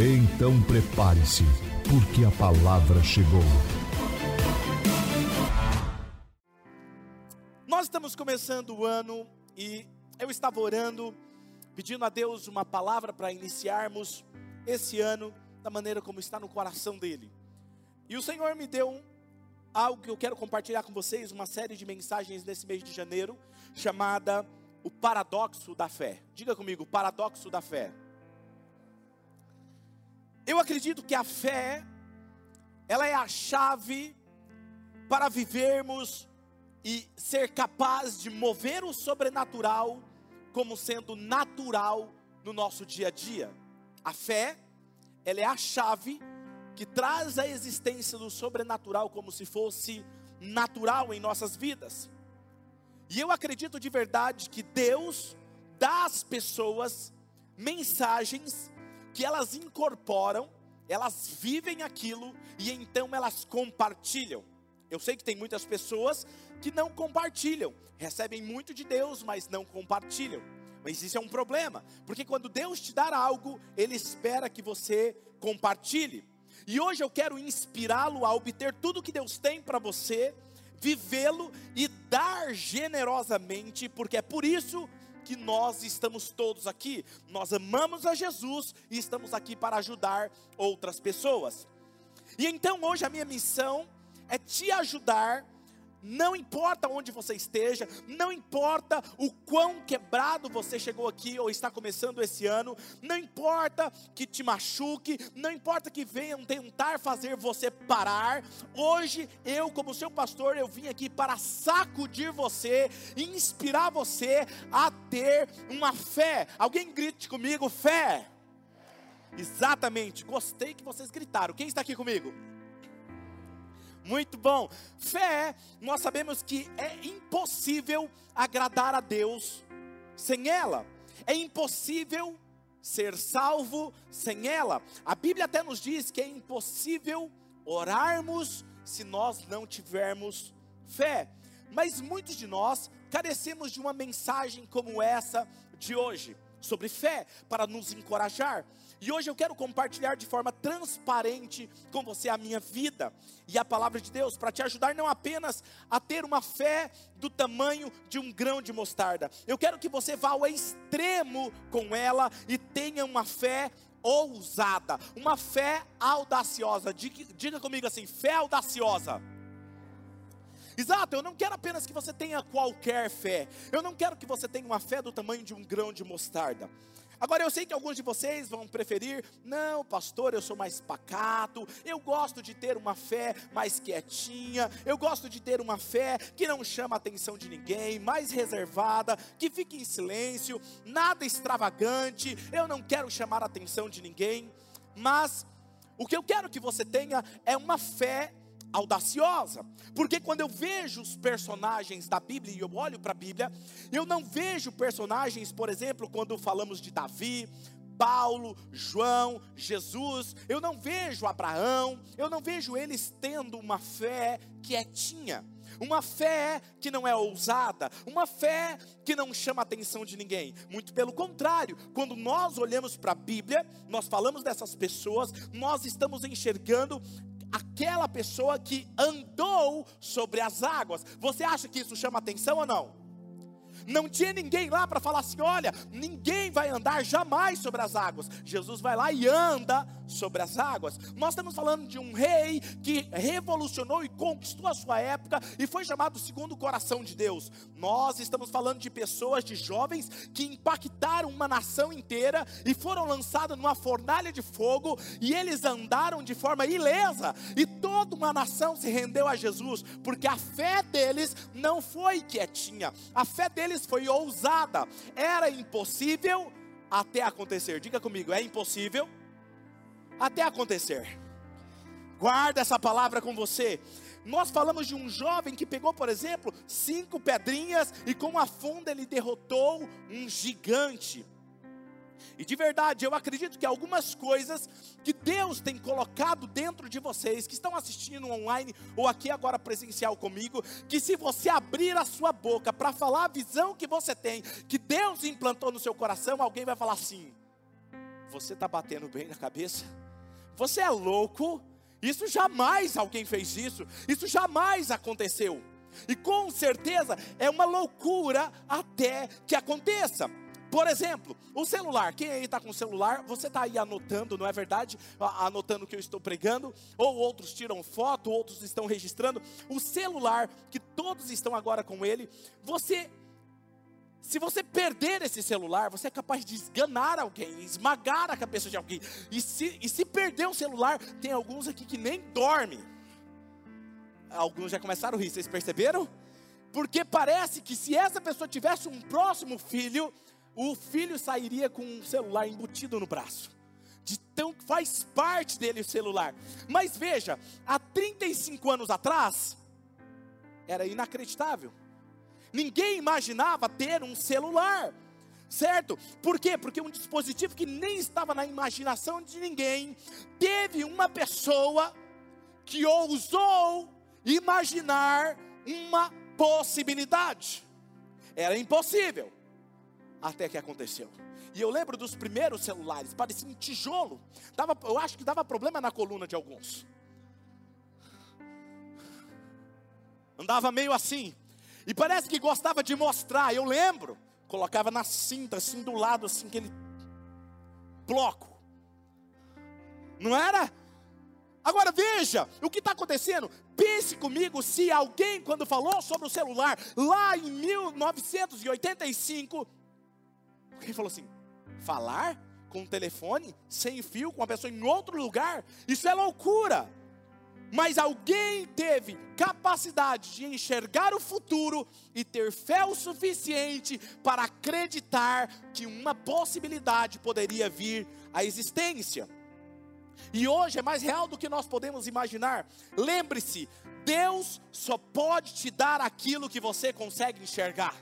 Então prepare-se, porque a palavra chegou. Nós estamos começando o ano e eu estava orando, pedindo a Deus uma palavra para iniciarmos esse ano da maneira como está no coração dele. E o Senhor me deu algo que eu quero compartilhar com vocês, uma série de mensagens nesse mês de janeiro, chamada O Paradoxo da Fé. Diga comigo, Paradoxo da Fé. Eu acredito que a fé, ela é a chave para vivermos e ser capaz de mover o sobrenatural como sendo natural no nosso dia a dia. A fé, ela é a chave que traz a existência do sobrenatural como se fosse natural em nossas vidas. E eu acredito de verdade que Deus dá às pessoas mensagens que elas incorporam, elas vivem aquilo e então elas compartilham. Eu sei que tem muitas pessoas que não compartilham, recebem muito de Deus, mas não compartilham. Mas isso é um problema, porque quando Deus te dar algo, Ele espera que você compartilhe. E hoje eu quero inspirá-lo a obter tudo que Deus tem para você, vivê-lo e dar generosamente, porque é por isso que nós estamos todos aqui. Nós amamos a Jesus e estamos aqui para ajudar outras pessoas. E então hoje a minha missão é te ajudar não importa onde você esteja, não importa o quão quebrado você chegou aqui ou está começando esse ano, não importa que te machuque, não importa que venham tentar fazer você parar. Hoje eu, como seu pastor, eu vim aqui para sacudir você, inspirar você a ter uma fé. Alguém grite comigo, fé. Exatamente, gostei que vocês gritaram. Quem está aqui comigo? Muito bom. Fé, nós sabemos que é impossível agradar a Deus sem ela. É impossível ser salvo sem ela. A Bíblia até nos diz que é impossível orarmos se nós não tivermos fé. Mas muitos de nós carecemos de uma mensagem como essa de hoje, sobre fé, para nos encorajar. E hoje eu quero compartilhar de forma transparente com você a minha vida e a palavra de Deus para te ajudar não apenas a ter uma fé do tamanho de um grão de mostarda. Eu quero que você vá ao extremo com ela e tenha uma fé ousada, uma fé audaciosa. Diga, comigo assim: fé audaciosa. Exato, eu não quero apenas que você tenha qualquer fé. Eu não quero que você tenha uma fé do tamanho de um grão de mostarda. Agora eu sei que alguns de vocês vão preferir, não, pastor, eu sou mais pacato, eu gosto de ter uma fé mais quietinha, eu gosto de ter uma fé que não chama a atenção de ninguém, mais reservada, que fique em silêncio, nada extravagante, eu não quero chamar a atenção de ninguém, mas o que eu quero que você tenha é uma fé audaciosa, porque quando eu vejo os personagens da Bíblia e eu olho para a Bíblia, eu não vejo personagens, por exemplo, quando falamos de Davi, Paulo, João, Jesus, eu não vejo Abraão, eu não vejo eles tendo uma fé quietinha, uma fé que não é ousada, uma fé que não chama a atenção de ninguém. Muito pelo contrário, quando nós olhamos para a Bíblia, nós falamos dessas pessoas, nós estamos enxergando aquela pessoa que andou sobre as águas. Você acha que isso chama atenção ou não? Não tinha ninguém lá para falar assim: olha, ninguém vai andar jamais sobre as águas. Jesus vai lá e anda sobre as águas. Nós estamos falando de um rei que revolucionou e conquistou a sua época e foi chamado segundo o coração de Deus. Nós estamos falando de pessoas, de jovens que impactaram uma nação inteira e foram lançados numa fornalha de fogo e eles andaram de forma ilesa e toda uma nação se rendeu a Jesus, porque a fé deles não foi quietinha, a fé deles foi ousada. Era impossível até acontecer. Diga comigo, é impossível até acontecer. Guarda essa palavra com você. Nós falamos de um jovem que pegou, por exemplo, cinco pedrinhas e com a funda ele derrotou um gigante. E de verdade, eu acredito que algumas coisas que Deus tem colocado dentro de vocês, que estão assistindo online ou aqui agora presencial comigo, que se você abrir a sua boca para falar a visão que você tem, que Deus implantou no seu coração, alguém vai falar assim: Você está batendo bem na cabeça? Você é louco? Isso jamais alguém fez isso, isso jamais aconteceu. E com certeza é uma loucura até que aconteça. Por exemplo, o celular. Quem aí está com o celular, você está aí anotando, não é verdade? Anotando o que eu estou pregando. Ou outros tiram foto, outros estão registrando. O celular, que todos estão agora com ele. Você, se você perder esse celular, você é capaz de esganar alguém, esmagar a cabeça de alguém. E se, e se perder o celular, tem alguns aqui que nem dormem. Alguns já começaram a rir, vocês perceberam? Porque parece que se essa pessoa tivesse um próximo filho, o filho sairia com um celular embutido no braço. De tão que faz parte dele o celular. Mas veja, há 35 anos atrás, era inacreditável. Ninguém imaginava ter um celular, certo? Por quê? Porque um dispositivo que nem estava na imaginação de ninguém, teve uma pessoa que ousou imaginar uma possibilidade. Era impossível até que aconteceu. E eu lembro dos primeiros celulares, parecia um tijolo. Dava, eu acho que dava problema na coluna de alguns. Andava meio assim. E parece que gostava de mostrar. Eu lembro. Colocava na cinta, assim do lado, assim, aquele bloco. Não era? Agora veja o que está acontecendo. Pense comigo se alguém, quando falou sobre o celular, lá em 1985, ele falou assim: falar com o telefone, sem fio, com uma pessoa em outro lugar, isso é loucura. Mas alguém teve capacidade de enxergar o futuro e ter fé o suficiente para acreditar que uma possibilidade poderia vir à existência. E hoje é mais real do que nós podemos imaginar. Lembre-se, Deus só pode te dar aquilo que você consegue enxergar.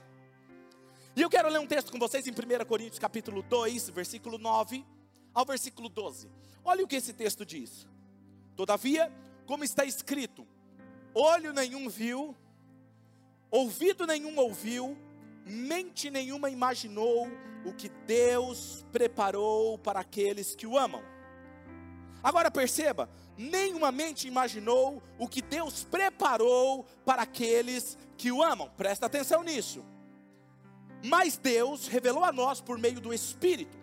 E eu quero ler um texto com vocês em 1 Coríntios capítulo 2, versículo 9 ao versículo 12. Olha o que esse texto diz. Todavia, como está escrito, olho nenhum viu, ouvido nenhum ouviu, mente nenhuma imaginou o que Deus preparou para aqueles que o amam. Agora perceba, nenhuma mente imaginou o que Deus preparou para aqueles que o amam. Presta atenção nisso. Mas Deus revelou a nós por meio do Espírito.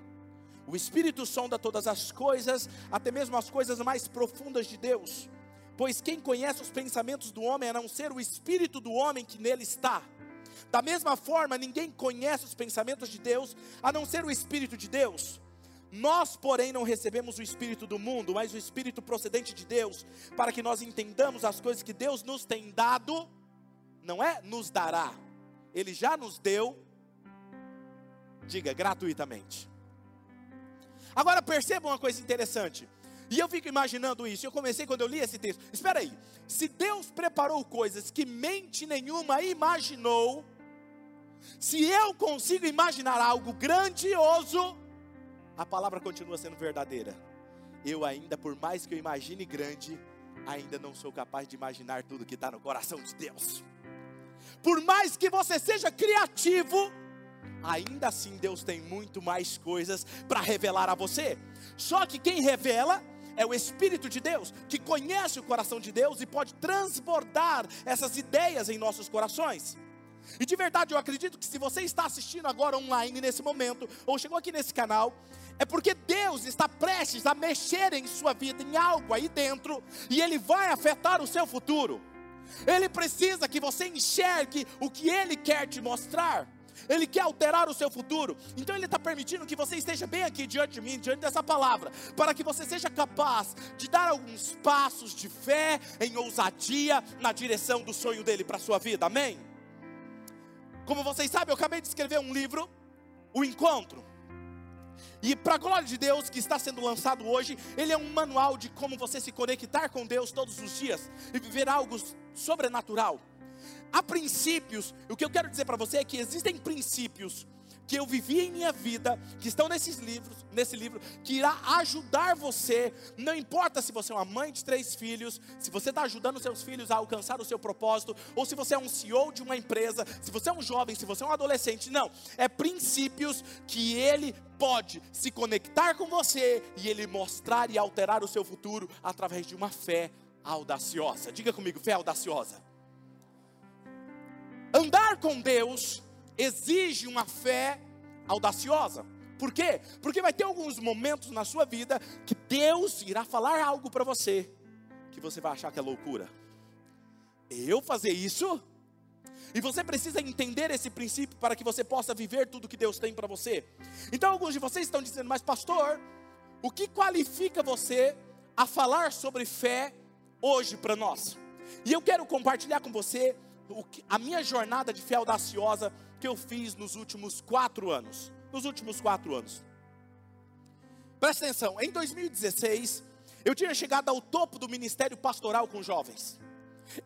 O Espírito sonda todas as coisas, até mesmo as coisas mais profundas de Deus. Pois quem conhece os pensamentos do homem a não ser o Espírito do homem que nele está. Da mesma forma, ninguém conhece os pensamentos de Deus a não ser o Espírito de Deus. Nós, porém, não recebemos o Espírito do mundo, mas o Espírito procedente de Deus, para que nós entendamos as coisas que Deus nos tem dado, não é nos dará, Ele já nos deu Diga, gratuitamente. Agora perceba uma coisa interessante. E eu fico imaginando isso. Eu comecei quando eu li esse texto. Espera aí. Se Deus preparou coisas que mente nenhuma imaginou, se eu consigo imaginar algo grandioso, a palavra continua sendo verdadeira. Eu ainda, por mais que eu imagine grande, ainda não sou capaz de imaginar tudo que está no coração de Deus. Por mais que você seja criativo, ainda assim Deus tem muito mais coisas para revelar a você. Só que quem revela é o Espírito de Deus, que conhece o coração de Deus e pode transbordar essas ideias em nossos corações. E de verdade eu acredito que se você está assistindo agora online nesse momento, ou chegou aqui nesse canal, é porque Deus está prestes a mexer em sua vida, em algo aí dentro, e Ele vai afetar o seu futuro. Ele precisa que você enxergue o que Ele quer te mostrar. Ele quer alterar o seu futuro. Então Ele está permitindo que você esteja bem aqui diante de mim, diante dessa palavra, para que você seja capaz de dar alguns passos de fé, em ousadia, na direção do sonho dele para a sua vida. Amém? Como vocês sabem, eu acabei de escrever um livro, O Encontro. E para a glória de Deus, que está sendo lançado hoje, ele é um manual de como você se conectar com Deus todos os dias e viver algo sobrenatural. Há princípios, o que eu quero dizer para você é que existem princípios que eu vivi em minha vida, que estão nesses livros, nesse livro, que irá ajudar você, não importa se você é uma mãe de três filhos, se você está ajudando seus filhos a alcançar o seu propósito, ou se você é um CEO de uma empresa, se você é um jovem, se você é um adolescente, não, é princípios que ele pode se conectar com você e ele mostrar e alterar o seu futuro através de uma fé audaciosa. Diga comigo, fé audaciosa. Andar com Deus exige uma fé audaciosa. Por quê? Porque vai ter alguns momentos na sua vida que Deus irá falar algo para você que você vai achar que é loucura. Eu fazer isso? E você precisa entender esse princípio para que você possa viver tudo que Deus tem para você. Então alguns de vocês estão dizendo, mas pastor, o que qualifica você a falar sobre fé hoje para nós? E eu quero compartilhar com você a minha jornada de fé audaciosa que eu fiz nos últimos quatro anos. Nos últimos quatro anos. Presta atenção, em 2016, eu tinha chegado ao topo do ministério pastoral com jovens.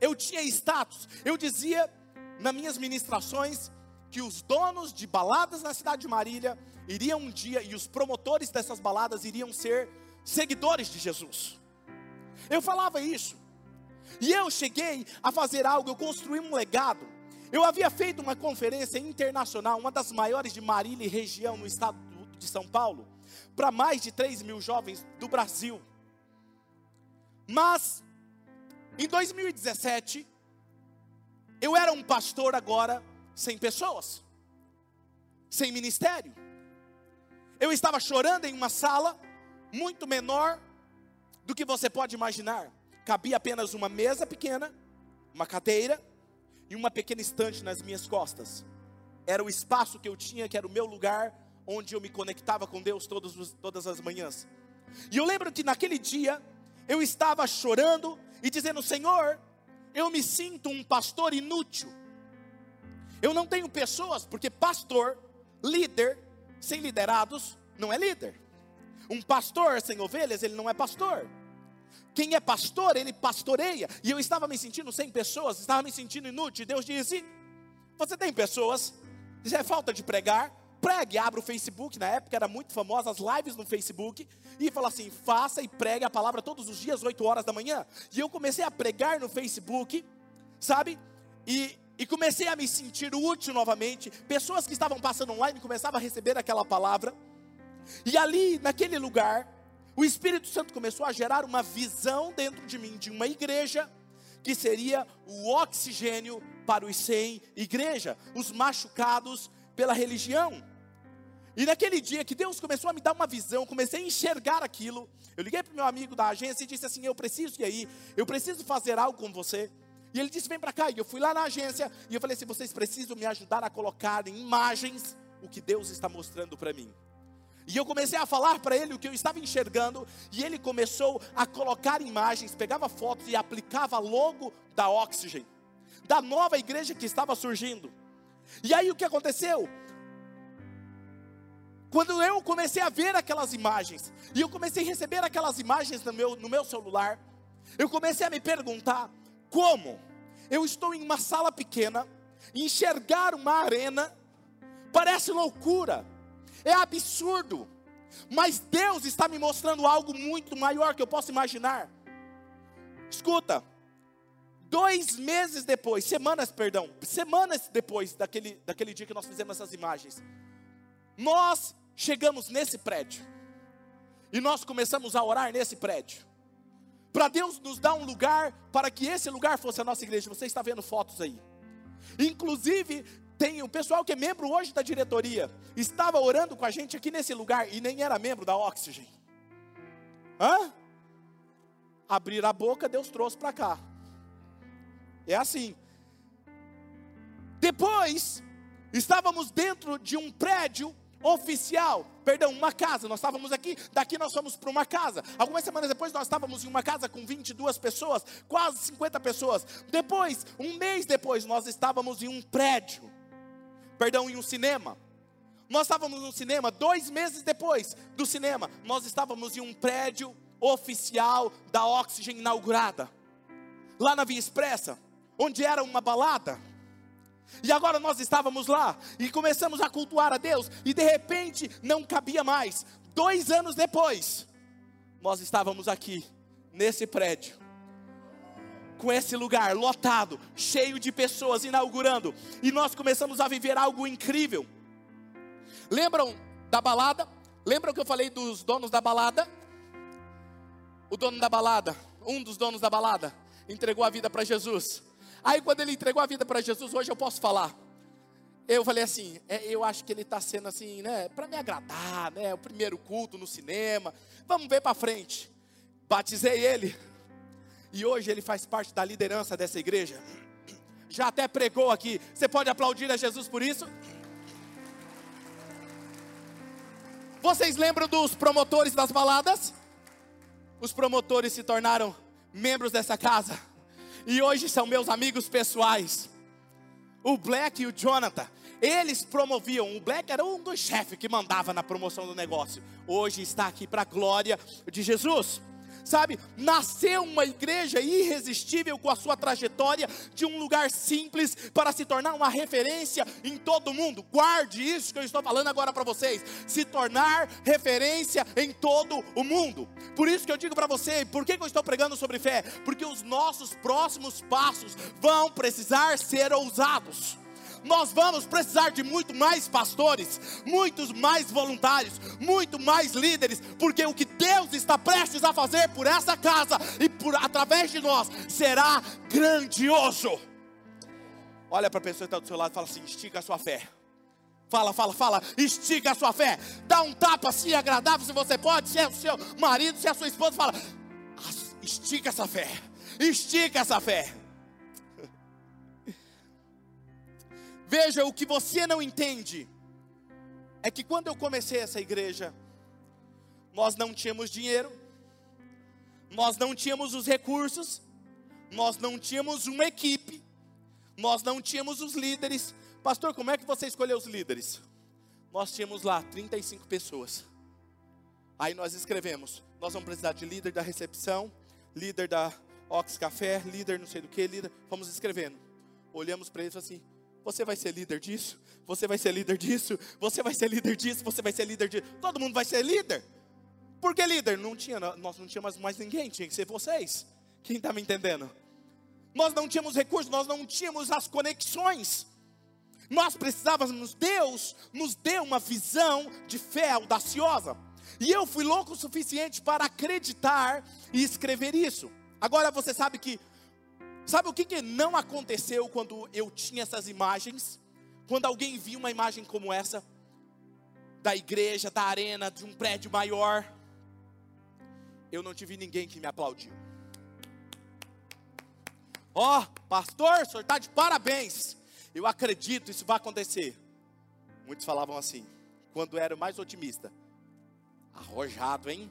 Eu tinha status, eu dizia nas minhas ministrações que os donos de baladas na cidade de Marília iriam um dia e os promotores dessas baladas iriam ser seguidores de Jesus. Eu falava isso. E eu cheguei a fazer algo, eu construí um legado eu havia feito uma conferência internacional, uma das maiores de Marília e região no estado de São Paulo, para mais de 3 mil jovens do Brasil. Mas, em 2017, eu era um pastor agora sem pessoas, sem ministério. Eu estava chorando em uma sala muito menor do que você pode imaginar. Cabia apenas uma mesa pequena, uma cadeira e uma pequena estante nas minhas costas. Era o espaço que eu tinha, que era o meu lugar, onde eu me conectava com Deus todos, todas as manhãs. E eu lembro que naquele dia, eu estava chorando e dizendo: Senhor, eu me sinto um pastor inútil. Eu não tenho pessoas, porque pastor, líder, sem liderados, não é líder. Um pastor sem ovelhas, ele não é pastor. Quem é pastor, ele pastoreia. E eu estava me sentindo sem pessoas, estava me sentindo inútil. Deus disse: Você tem pessoas, já é falta de pregar. Pregue, abra o Facebook, na época era muito famosa as lives no Facebook, e fala assim: faça e pregue a palavra todos os dias, 8 horas da manhã. E eu comecei a pregar no Facebook, sabe? E, e comecei a me sentir útil novamente. Pessoas que estavam passando online começavam a receber aquela palavra. E ali, naquele lugar, o Espírito Santo começou a gerar uma visão dentro de mim de uma igreja que seria o oxigênio para os sem igreja, os machucados pela religião. E naquele dia que Deus começou a me dar uma visão, comecei a enxergar aquilo. Eu liguei para o meu amigo da agência e disse assim: Eu preciso ir aí, eu preciso fazer algo com você. E ele disse: Vem para cá. E eu fui lá na agência e eu falei assim: Vocês precisam me ajudar a colocar em imagens o que Deus está mostrando para mim. E eu comecei a falar para ele o que eu estava enxergando, e ele começou a colocar imagens, pegava fotos e aplicava logo da Oxygen, da nova igreja que estava surgindo. E aí o que aconteceu? Quando eu comecei a ver aquelas imagens, e eu comecei a receber aquelas imagens no meu, no meu celular, eu comecei a me perguntar: como eu estou em uma sala pequena, enxergar uma arena, parece loucura é absurdo. Mas Deus está me mostrando algo muito maior que eu posso imaginar. Escuta, dois meses depois, semanas, perdão, semanas depois daquele, daquele dia que nós fizemos essas imagens, nós chegamos nesse prédio e nós começamos a orar nesse prédio. Para Deus nos dar um lugar para que esse lugar fosse a nossa igreja. Você está vendo fotos aí. Inclusive, tem o pessoal que é membro hoje da diretoria, estava orando com a gente aqui nesse lugar e nem era membro da Oxygen. Hã? Abrir a boca, Deus trouxe para cá. É assim. Depois, estávamos dentro de um prédio oficial, perdão, uma casa. Nós estávamos aqui, daqui nós fomos para uma casa. Algumas semanas depois nós estávamos em uma casa com 22 pessoas, quase 50 pessoas. Depois, um mês depois, nós estávamos em um prédio perdão, em um cinema. Nós estávamos no cinema, dois meses depois do cinema, nós estávamos em um prédio oficial da Oxygen inaugurada, lá na Via Expressa, onde era uma balada. E agora nós estávamos lá e começamos a cultuar a Deus, e de repente não cabia mais. Dois anos depois, nós estávamos aqui, nesse prédio, com esse lugar lotado, cheio de pessoas inaugurando, e nós começamos a viver algo incrível. Lembram da balada? Lembram que eu falei dos donos da balada? O dono da balada, um dos donos da balada, entregou a vida para Jesus. Aí quando ele entregou a vida para Jesus, hoje eu posso falar. Eu falei assim, é, eu acho que ele está sendo assim, né, para me agradar, né, o primeiro culto no cinema. Vamos ver para frente. Batizei ele. E hoje ele faz parte da liderança dessa igreja. Já até pregou aqui. Você pode aplaudir a Jesus por isso? Vocês lembram dos promotores das baladas? Os promotores se tornaram membros dessa casa. E hoje são meus amigos pessoais. O Black e o Jonathan. Eles promoviam. O Black era um dos chefes que mandava na promoção do negócio. Hoje está aqui para a glória de Jesus sabe? Nasceu uma igreja irresistível com a sua trajetória de um lugar simples para se tornar uma referência em todo o mundo. Guarde isso que eu estou falando agora para vocês. Se tornar referência em todo o mundo. Por isso que eu digo para você, por que, que eu estou pregando sobre fé? Porque os nossos próximos passos vão precisar ser ousados nós vamos precisar de muito mais pastores, muitos mais voluntários, muito mais líderes, porque o que Deus está prestes a fazer por essa casa e por através de nós será grandioso. Olha para a pessoa que está do seu lado e fala assim: estica a sua fé. Fala, fala, fala, estica a sua fé. Dá um tapa assim agradável se você pode, se é o seu marido, se é a sua esposa, fala, estica essa fé. Estica essa fé. Veja, o que você não entende é que quando eu comecei essa igreja, nós não tínhamos dinheiro, nós não tínhamos os recursos, nós não tínhamos uma equipe, nós não tínhamos os líderes. Pastor, como é que você escolheu os líderes? Nós tínhamos lá 35 pessoas. Aí nós escrevemos: nós vamos precisar de líder da recepção, líder da Ox Café, líder não sei do que, líder. Vamos escrevendo. Olhamos para eles assim: você vai ser líder disso, você vai ser líder disso, você vai ser líder disso, você vai ser líder disso. Todo mundo vai ser líder. Por que líder? Não tinha, nós não tínhamos mais ninguém, tinha que ser vocês. Quem está me entendendo? Nós não tínhamos recursos, nós não tínhamos as conexões. Nós precisávamos, Deus nos deu uma visão de fé audaciosa. E eu fui louco o suficiente para acreditar e escrever isso. Agora você sabe que Sabe o que, que não aconteceu quando eu tinha essas imagens? Quando alguém viu uma imagem como essa, da igreja, da arena, de um prédio maior, eu não tive ninguém que me aplaudiu. Ó, oh, pastor, o senhor está de parabéns. Eu acredito, isso vai acontecer. Muitos falavam assim, quando era mais otimista. Arrojado, hein?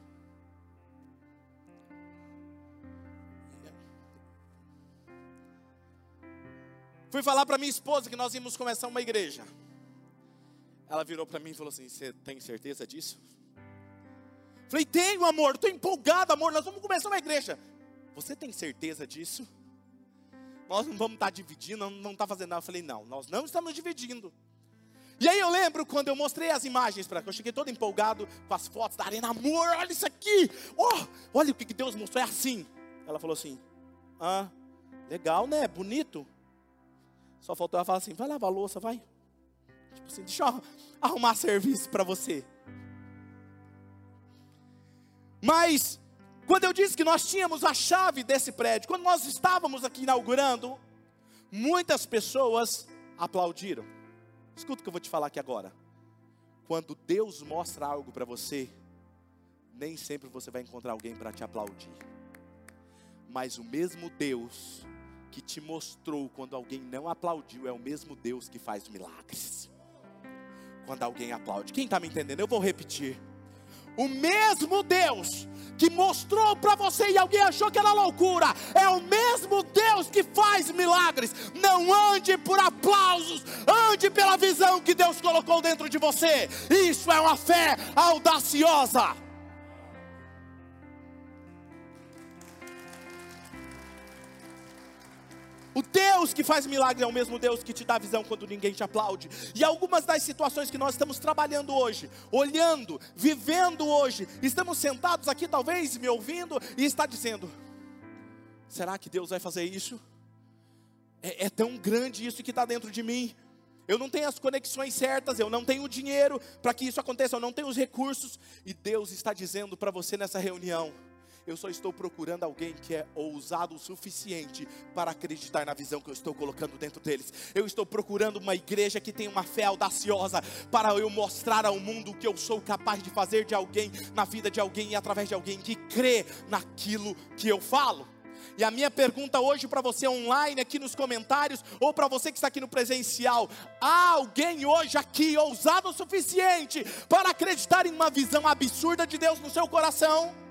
Fui falar para minha esposa que nós íamos começar uma igreja. Ela virou para mim e falou assim: Você tem certeza disso? Falei: Tenho, amor, estou empolgado, amor. Nós vamos começar uma igreja. Você tem certeza disso? Nós não vamos estar tá dividindo, não vamos estar tá fazendo nada. Eu falei: Não, nós não estamos dividindo. E aí eu lembro quando eu mostrei as imagens para eu cheguei todo empolgado com as fotos da arena, amor, olha isso aqui, oh, olha o que Deus mostrou, é assim. Ela falou assim: Ah, legal, né? Bonito. Só faltou ela falar assim: vai lavar a louça, vai. Tipo assim, deixa eu arrumar serviço para você. Mas, quando eu disse que nós tínhamos a chave desse prédio, quando nós estávamos aqui inaugurando, muitas pessoas aplaudiram. Escuta o que eu vou te falar aqui agora. Quando Deus mostra algo para você, nem sempre você vai encontrar alguém para te aplaudir. Mas o mesmo Deus que te mostrou quando alguém não aplaudiu é o mesmo Deus que faz milagres. Quando alguém aplaude. Quem está me entendendo? Eu vou repetir. O mesmo Deus que mostrou para você e alguém achou que era loucura, é o mesmo Deus que faz milagres. Não ande por aplausos, ande pela visão que Deus colocou dentro de você. Isso é uma fé audaciosa. Deus que faz milagre é o mesmo Deus que te dá visão quando ninguém te aplaude. E algumas das situações que nós estamos trabalhando hoje, olhando, vivendo hoje, estamos sentados aqui talvez me ouvindo e está dizendo: será que Deus vai fazer isso? É, é tão grande isso que está dentro de mim. Eu não tenho as conexões certas, eu não tenho dinheiro para que isso aconteça, eu não tenho os recursos. E Deus está dizendo para você nessa reunião: eu só estou procurando alguém que é ousado o suficiente para acreditar na visão que eu estou colocando dentro deles. Eu estou procurando uma igreja que tem uma fé audaciosa para eu mostrar ao mundo o que eu sou capaz de fazer de alguém, na vida de alguém e através de alguém que crê naquilo que eu falo. E a minha pergunta hoje para você online, aqui nos comentários, ou para você que está aqui no presencial: há alguém hoje aqui ousado o suficiente para acreditar em uma visão absurda de Deus no seu coração?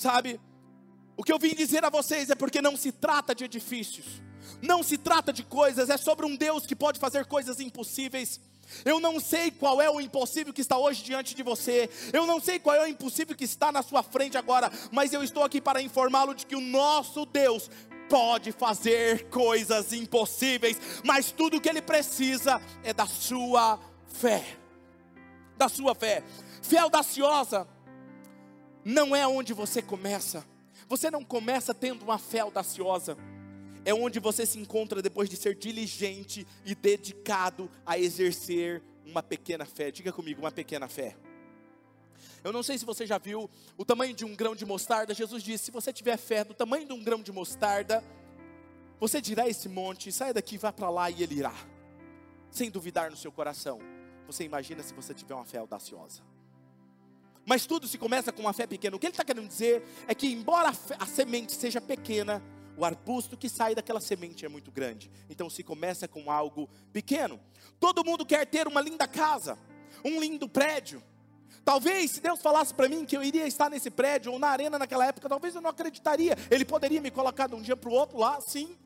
Sabe, o que eu vim dizer a vocês é porque não se trata de edifícios, não se trata de coisas, é sobre um Deus que pode fazer coisas impossíveis. Eu não sei qual é o impossível que está hoje diante de você, eu não sei qual é o impossível que está na sua frente agora, mas eu estou aqui para informá-lo de que o nosso Deus pode fazer coisas impossíveis, mas tudo o que ele precisa é da sua fé. Da sua fé. Fé audaciosa não é onde você começa. Você não começa tendo uma fé audaciosa. É onde você se encontra depois de ser diligente e dedicado a exercer uma pequena fé. Diga comigo, uma pequena fé. Eu não sei se você já viu o tamanho de um grão de mostarda. Jesus disse: se você tiver fé do tamanho de um grão de mostarda, você dirá esse monte, sai daqui, vá para lá e ele irá, sem duvidar no seu coração. Você imagina se você tiver uma fé audaciosa. Mas tudo se começa com uma fé pequena. O que ele está querendo dizer é que, embora a, a semente seja pequena, o arbusto que sai daquela semente é muito grande. Então se começa com algo pequeno. Todo mundo quer ter uma linda casa, um lindo prédio. Talvez se Deus falasse para mim que eu iria estar nesse prédio ou na arena naquela época, talvez eu não acreditaria. Ele poderia me colocar de um dia para o outro lá, sim.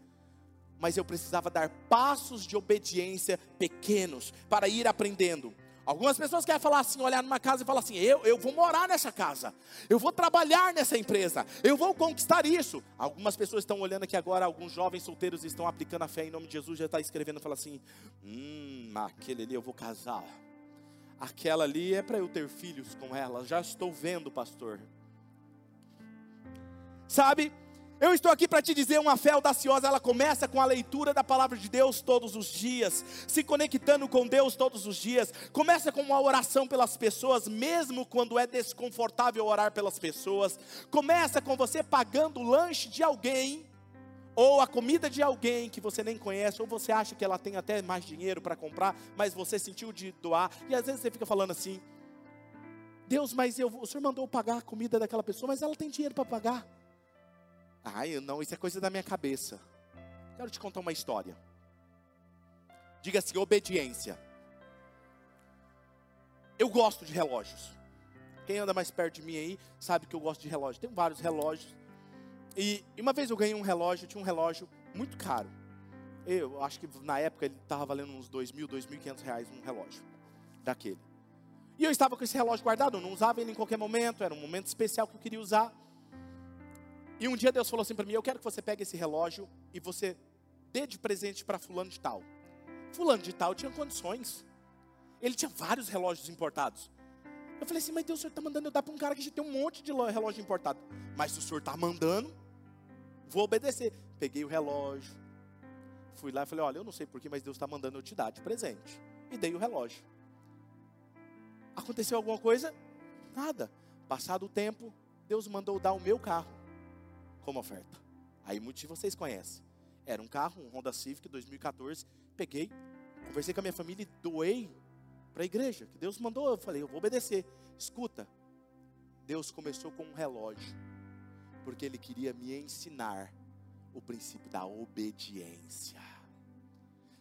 Mas eu precisava dar passos de obediência pequenos para ir aprendendo. Algumas pessoas querem falar assim, olhar numa casa e falar assim: eu, eu vou morar nessa casa, eu vou trabalhar nessa empresa, eu vou conquistar isso. Algumas pessoas estão olhando aqui agora, alguns jovens solteiros estão aplicando a fé em nome de Jesus, já está escrevendo e fala assim: hum, aquele ali eu vou casar, aquela ali é para eu ter filhos com ela, já estou vendo, pastor. Sabe, eu estou aqui para te dizer, uma fé audaciosa, ela começa com a leitura da palavra de Deus todos os dias, se conectando com Deus todos os dias. Começa com uma oração pelas pessoas, mesmo quando é desconfortável orar pelas pessoas. Começa com você pagando o lanche de alguém ou a comida de alguém que você nem conhece, ou você acha que ela tem até mais dinheiro para comprar, mas você sentiu de doar, e às vezes você fica falando assim: Deus, mas eu, o senhor mandou pagar a comida daquela pessoa, mas ela tem dinheiro para pagar. Ai, não, isso é coisa da minha cabeça. Quero te contar uma história. Diga assim: obediência. Eu gosto de relógios. Quem anda mais perto de mim aí sabe que eu gosto de relógio. Tenho vários relógios. E, uma vez eu ganhei um relógio, tinha um relógio muito caro. Eu acho que na época ele estava valendo uns dois mil, dois mil quinhentos reais um relógio daquele. E eu estava com esse relógio guardado, eu não usava ele em qualquer momento, era um momento especial que eu queria usar. E um dia Deus falou assim para mim: Eu quero que você pegue esse relógio e você dê de presente para Fulano de Tal. Fulano de Tal tinha condições. Ele tinha vários relógios importados. Eu falei assim: Mas Deus, o senhor está mandando eu dar para um cara que já tem um monte de relógio importado. Mas se o senhor está mandando, vou obedecer. Peguei o relógio. Fui lá e falei: Olha, eu não sei porquê, mas Deus está mandando eu te dar de presente. E dei o relógio. Aconteceu alguma coisa? Nada. Passado o tempo, Deus mandou dar o meu carro como oferta. Aí muitos de vocês conhecem. Era um carro, um Honda Civic 2014. Peguei, conversei com a minha família e doei para a igreja. Que Deus mandou, eu falei, eu vou obedecer. Escuta, Deus começou com um relógio, porque Ele queria me ensinar o princípio da obediência.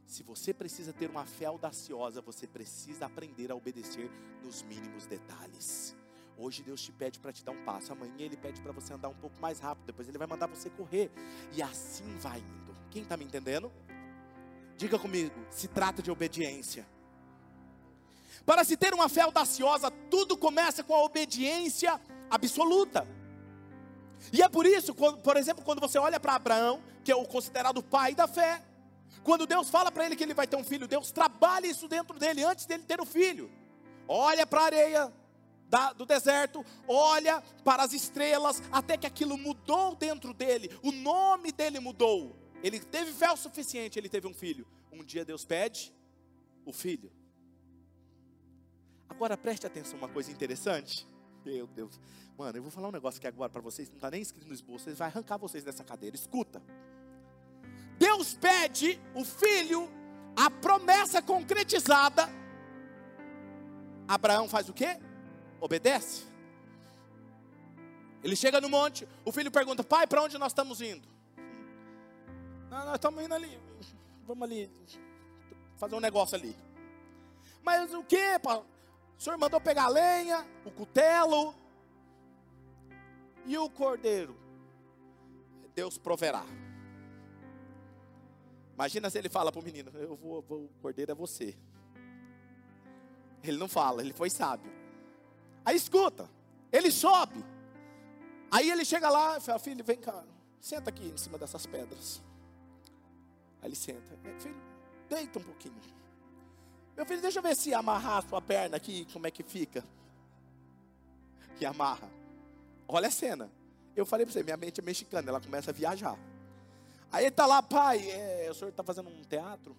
Se você precisa ter uma fé audaciosa, você precisa aprender a obedecer nos mínimos detalhes. Hoje Deus te pede para te dar um passo, amanhã Ele pede para você andar um pouco mais rápido, depois Ele vai mandar você correr, e assim vai indo. Quem está me entendendo? Diga comigo, se trata de obediência. Para se ter uma fé audaciosa, tudo começa com a obediência absoluta. E é por isso, por exemplo, quando você olha para Abraão, que é o considerado pai da fé, quando Deus fala para ele que ele vai ter um filho, Deus trabalha isso dentro dele antes dele ter o filho. Olha para a areia da, do deserto, olha para as estrelas, até que aquilo mudou dentro dele, o nome dele mudou. Ele teve fé o suficiente, ele teve um filho. Um dia Deus pede o filho. Agora preste atenção uma coisa interessante. Meu Deus. Mano, eu vou falar um negócio aqui agora para vocês, não está nem escrito no esboço, vai arrancar vocês dessa cadeira. Escuta. Deus pede o filho, a promessa concretizada. Abraão faz o quê? Obedece. Ele chega no monte, o filho pergunta: Pai, para onde nós estamos indo? Não, nós estamos indo ali. Vamos ali fazer um negócio ali. Mas o que? O senhor mandou pegar a lenha, o cutelo e o cordeiro. Deus proverá. Imagina se ele fala para o menino: Eu vou, vou, o cordeiro é você. Ele não fala, ele foi sábio. Aí escuta, ele sobe. Aí ele chega lá e fala: Filho, vem cá, senta aqui em cima dessas pedras. Aí ele senta: Filho, deita um pouquinho. Meu filho, deixa eu ver se amarrar a sua perna aqui, como é que fica. Que amarra. Olha a cena. Eu falei para você, minha mente é mexicana, ela começa a viajar. Aí ele está lá, pai, é, o senhor está fazendo um teatro?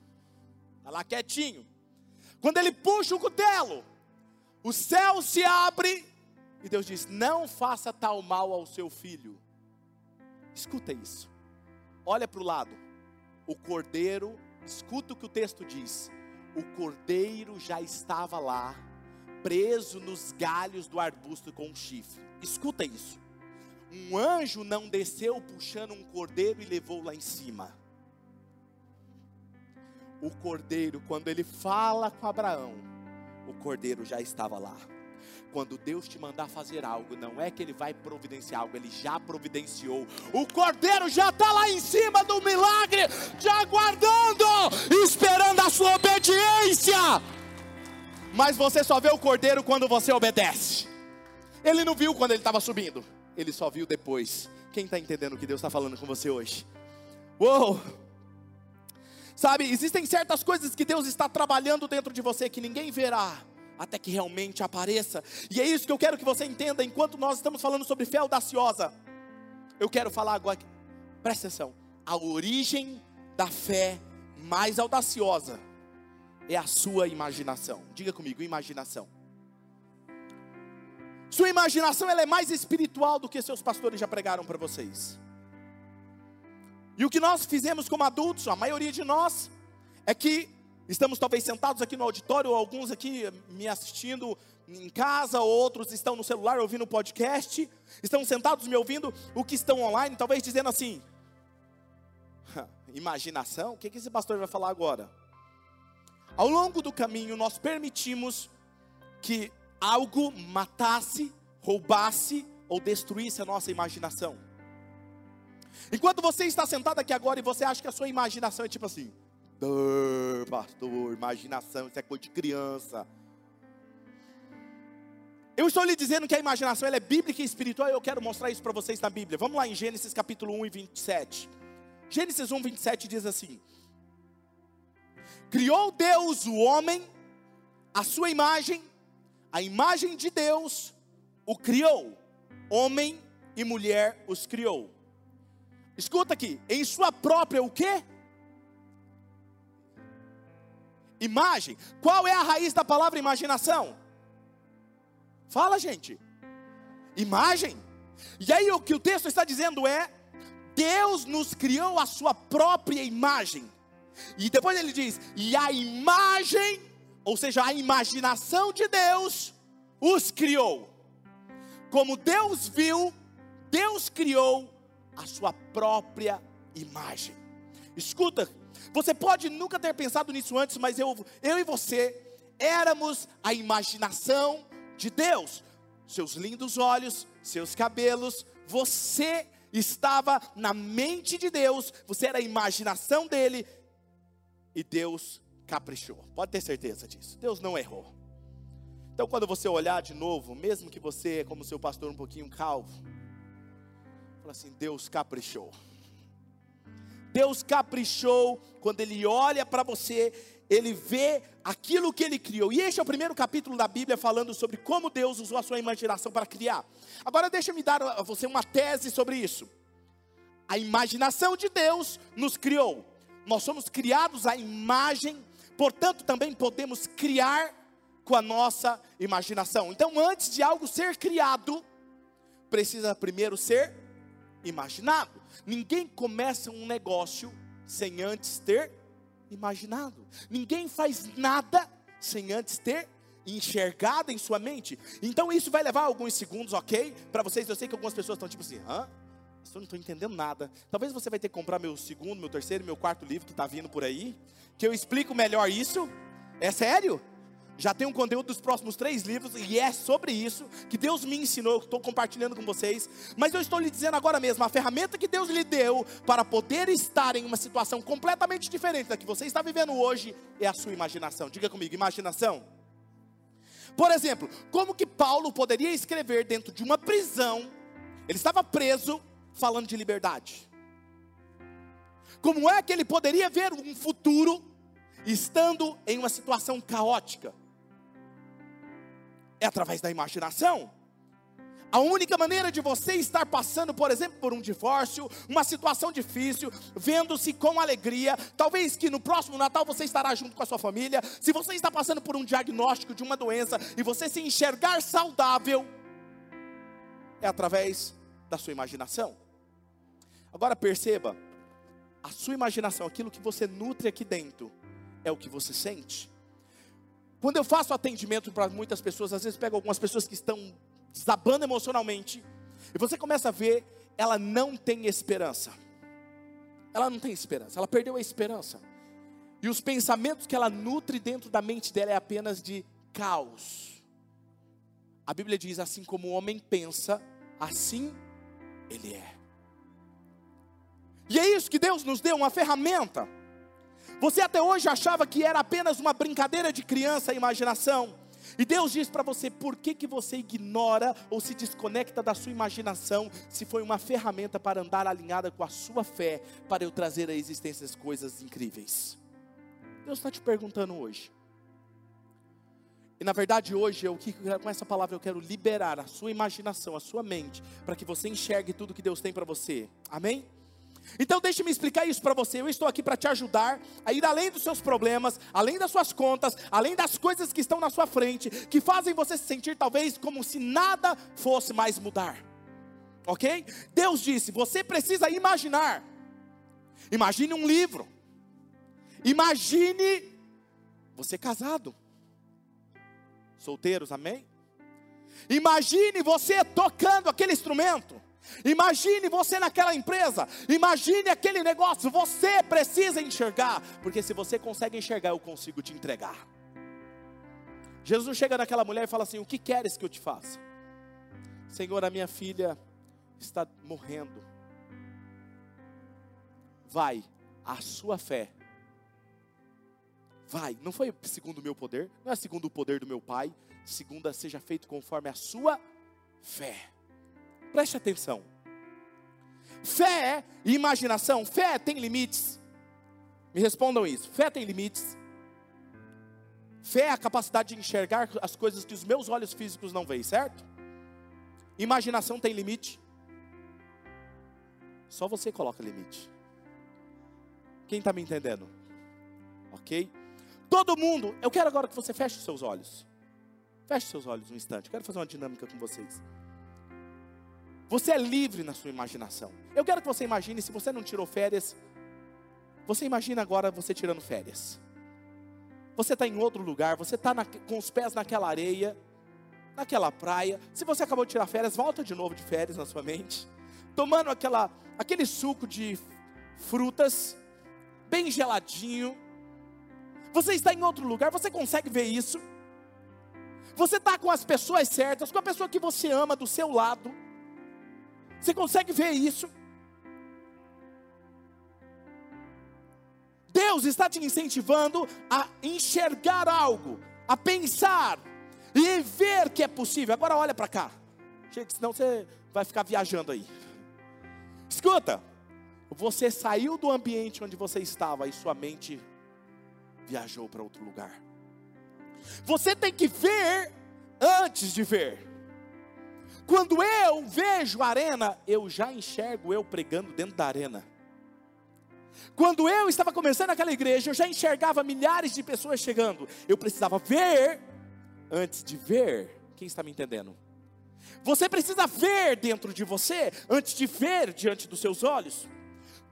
Está lá quietinho. Quando ele puxa o cutelo, o céu se abre e Deus diz: Não faça tal mal ao seu filho. Escuta isso. Olha para o lado. O cordeiro, escuta o que o texto diz. O cordeiro já estava lá, preso nos galhos do arbusto com um chifre. Escuta isso um anjo não desceu puxando um cordeiro e levou lá em cima. O cordeiro, quando ele fala com Abraão, o cordeiro já estava lá. Quando Deus te mandar fazer algo, não é que Ele vai providenciar algo, Ele já providenciou. O cordeiro já está lá em cima do milagre, já aguardando, esperando a sua obediência. Mas você só vê o cordeiro quando você obedece. Ele não viu quando ele estava subindo ele só viu depois. Quem está entendendo o que Deus está falando com você hoje? Uou! Sabe, existem certas coisas que Deus está trabalhando dentro de você que ninguém verá até que realmente apareça. E é isso que eu quero que você entenda enquanto nós estamos falando sobre fé audaciosa. Eu quero falar agora, presta atenção, a origem da fé mais audaciosa é a sua imaginação. Diga comigo, imaginação. Sua imaginação ela é mais espiritual do que seus pastores já pregaram para vocês. E o que nós fizemos como adultos, a maioria de nós, é que estamos talvez sentados aqui no auditório, ou alguns aqui me assistindo em casa, outros estão no celular ouvindo podcast, estão sentados me ouvindo, o que estão online, talvez dizendo assim: imaginação, o que esse pastor vai falar agora? Ao longo do caminho, nós permitimos que algo matasse, roubasse ou destruísse a nossa imaginação. Enquanto você está sentado aqui agora e você acha que a sua imaginação é tipo assim, pastor, imaginação, isso é coisa de criança. Eu estou lhe dizendo que a imaginação é bíblica e espiritual e eu quero mostrar isso para vocês na Bíblia. Vamos lá em Gênesis capítulo 1 e 27. Gênesis 1, 27 diz assim: Criou Deus o homem, a sua imagem, a imagem de Deus o criou, homem e mulher os criou. Escuta aqui, em sua própria o quê? Imagem. Qual é a raiz da palavra imaginação? Fala, gente. Imagem. E aí o que o texto está dizendo é: Deus nos criou a sua própria imagem. E depois ele diz: "E a imagem ou seja, a imaginação de Deus os criou. Como Deus viu, Deus criou a sua própria imagem. Escuta, Você pode nunca ter pensado nisso antes, mas eu, eu e você éramos a imaginação de Deus. Seus lindos olhos, seus cabelos, você estava na mente de Deus, você era a imaginação dele, e Deus caprichou. Pode ter certeza disso. Deus não errou. Então, quando você olhar de novo, mesmo que você, como seu pastor, um pouquinho calvo, fala assim: Deus caprichou. Deus caprichou quando Ele olha para você, Ele vê aquilo que Ele criou. E este é o primeiro capítulo da Bíblia falando sobre como Deus usou a sua imaginação para criar. Agora, deixa-me dar a você uma tese sobre isso. A imaginação de Deus nos criou. Nós somos criados à imagem, portanto, também podemos criar com a nossa imaginação. Então, antes de algo ser criado, precisa primeiro ser imaginado. Ninguém começa um negócio sem antes ter imaginado. Ninguém faz nada sem antes ter enxergado em sua mente. Então isso vai levar alguns segundos, ok? Para vocês, eu sei que algumas pessoas estão tipo assim, hã? Eu não estou entendendo nada. Talvez você vai ter que comprar meu segundo, meu terceiro, meu quarto livro que está vindo por aí, que eu explico melhor isso. É sério? Já tem um conteúdo dos próximos três livros e é sobre isso que Deus me ensinou, que estou compartilhando com vocês. Mas eu estou lhe dizendo agora mesmo: a ferramenta que Deus lhe deu para poder estar em uma situação completamente diferente da que você está vivendo hoje é a sua imaginação. Diga comigo, imaginação. Por exemplo, como que Paulo poderia escrever dentro de uma prisão? Ele estava preso, falando de liberdade. Como é que ele poderia ver um futuro estando em uma situação caótica? É através da imaginação. A única maneira de você estar passando, por exemplo, por um divórcio, uma situação difícil, vendo-se com alegria, talvez que no próximo Natal você estará junto com a sua família, se você está passando por um diagnóstico de uma doença e você se enxergar saudável, é através da sua imaginação. Agora perceba, a sua imaginação, aquilo que você nutre aqui dentro, é o que você sente. Quando eu faço atendimento para muitas pessoas, às vezes pego algumas pessoas que estão desabando emocionalmente, e você começa a ver, ela não tem esperança. Ela não tem esperança, ela perdeu a esperança. E os pensamentos que ela nutre dentro da mente dela é apenas de caos. A Bíblia diz: assim como o homem pensa, assim ele é. E é isso que Deus nos deu, uma ferramenta você até hoje achava que era apenas uma brincadeira de criança, a imaginação. E Deus diz para você: por que, que você ignora ou se desconecta da sua imaginação, se foi uma ferramenta para andar alinhada com a sua fé, para eu trazer à existência as coisas incríveis? Deus está te perguntando hoje. E na verdade, hoje, eu, com essa palavra, eu quero liberar a sua imaginação, a sua mente, para que você enxergue tudo que Deus tem para você. Amém? Então deixe-me explicar isso para você. Eu estou aqui para te ajudar a ir além dos seus problemas, além das suas contas, além das coisas que estão na sua frente, que fazem você se sentir talvez como se nada fosse mais mudar. Ok? Deus disse: você precisa imaginar. Imagine um livro. Imagine você casado. Solteiros, amém? Imagine você tocando aquele instrumento. Imagine você naquela empresa, imagine aquele negócio. Você precisa enxergar, porque se você consegue enxergar, eu consigo te entregar. Jesus chega naquela mulher e fala assim: O que queres que eu te faça? Senhor, a minha filha está morrendo. Vai, a sua fé. Vai, não foi segundo o meu poder, não é segundo o poder do meu pai, segunda seja feito conforme a sua fé. Preste atenção. Fé e imaginação, fé tem limites. Me respondam isso. Fé tem limites. Fé é a capacidade de enxergar as coisas que os meus olhos físicos não veem, certo? Imaginação tem limite. Só você coloca limite. Quem está me entendendo? Ok? Todo mundo, eu quero agora que você feche os seus olhos. Feche seus olhos um instante. Quero fazer uma dinâmica com vocês. Você é livre na sua imaginação. Eu quero que você imagine, se você não tirou férias, você imagina agora você tirando férias. Você está em outro lugar, você está com os pés naquela areia, naquela praia. Se você acabou de tirar férias, volta de novo de férias na sua mente. Tomando aquela, aquele suco de frutas, bem geladinho. Você está em outro lugar, você consegue ver isso? Você está com as pessoas certas, com a pessoa que você ama do seu lado. Você consegue ver isso? Deus está te incentivando a enxergar algo, a pensar e ver que é possível. Agora olha para cá. Gente, senão você vai ficar viajando aí. Escuta, você saiu do ambiente onde você estava e sua mente viajou para outro lugar. Você tem que ver antes de ver. Quando eu vejo a arena, eu já enxergo eu pregando dentro da arena. Quando eu estava começando aquela igreja, eu já enxergava milhares de pessoas chegando. Eu precisava ver antes de ver. Quem está me entendendo? Você precisa ver dentro de você antes de ver diante dos seus olhos.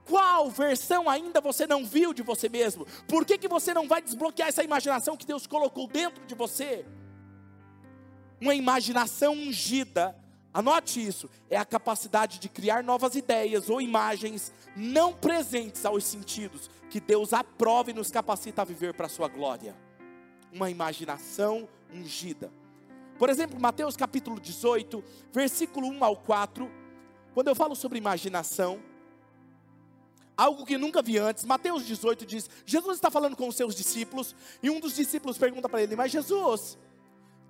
Qual versão ainda você não viu de você mesmo? Por que, que você não vai desbloquear essa imaginação que Deus colocou dentro de você? Uma imaginação ungida, anote isso, é a capacidade de criar novas ideias ou imagens não presentes aos sentidos, que Deus aprova e nos capacita a viver para a sua glória. Uma imaginação ungida. Por exemplo, Mateus capítulo 18, versículo 1 ao 4, quando eu falo sobre imaginação, algo que nunca vi antes. Mateus 18 diz: Jesus está falando com os seus discípulos, e um dos discípulos pergunta para ele: Mas Jesus,